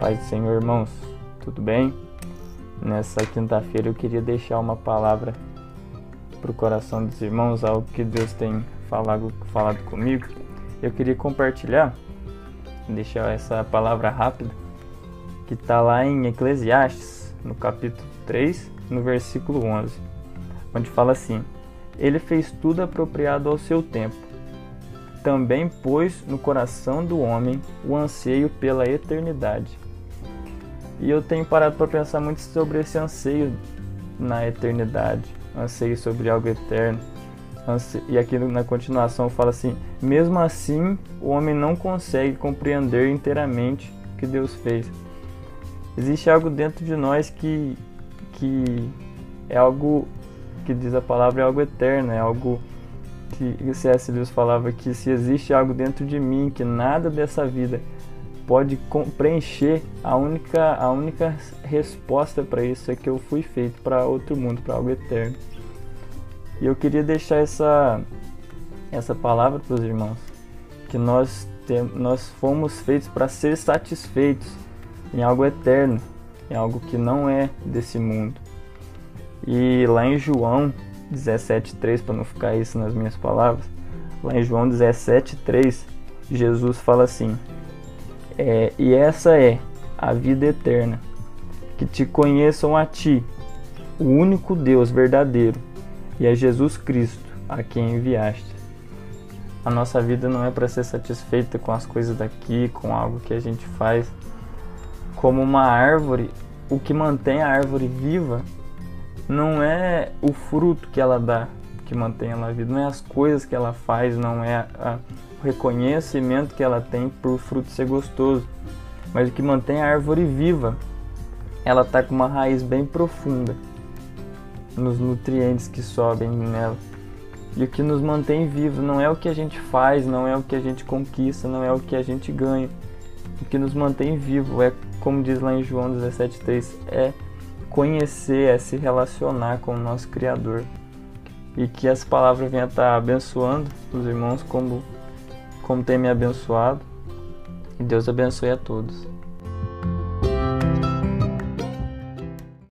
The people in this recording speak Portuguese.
Paz do Senhor, irmãos, tudo bem? Nessa quinta-feira eu queria deixar uma palavra para o coração dos irmãos, algo que Deus tem falado, falado comigo. Eu queria compartilhar, deixar essa palavra rápida, que está lá em Eclesiastes, no capítulo 3, no versículo 11, onde fala assim: Ele fez tudo apropriado ao seu tempo. Também pôs no coração do homem o anseio pela eternidade e eu tenho parado para pensar muito sobre esse anseio na eternidade, anseio sobre algo eterno. E aqui na continuação fala assim: mesmo assim, o homem não consegue compreender inteiramente o que Deus fez. Existe algo dentro de nós que, que é algo que diz a palavra é algo eterno, é algo que C.S. Lewis falava que se existe algo dentro de mim que nada dessa vida pode preencher a única a única resposta para isso é que eu fui feito para outro mundo, para algo eterno. E eu queria deixar essa essa palavra para os irmãos, que nós tem, nós fomos feitos para ser satisfeitos em algo eterno, em algo que não é desse mundo. E lá em João 17:3 para não ficar isso nas minhas palavras, lá em João 17:3 Jesus fala assim: é, e essa é a vida eterna, que te conheçam a ti, o único Deus verdadeiro, e a Jesus Cristo, a quem enviaste. A nossa vida não é para ser satisfeita com as coisas daqui, com algo que a gente faz. Como uma árvore, o que mantém a árvore viva não é o fruto que ela dá, que mantém ela viva, não é as coisas que ela faz, não é a, o reconhecimento que ela tem por fruto ser gostoso, mas o que mantém a árvore viva, ela está com uma raiz bem profunda nos nutrientes que sobem nela. E o que nos mantém vivos não é o que a gente faz, não é o que a gente conquista, não é o que a gente ganha. O que nos mantém vivo é, como diz lá em João 17,3, é conhecer, é se relacionar com o nosso Criador. E que essa palavra venha estar abençoando os irmãos como como tem me abençoado. E Deus abençoe a todos.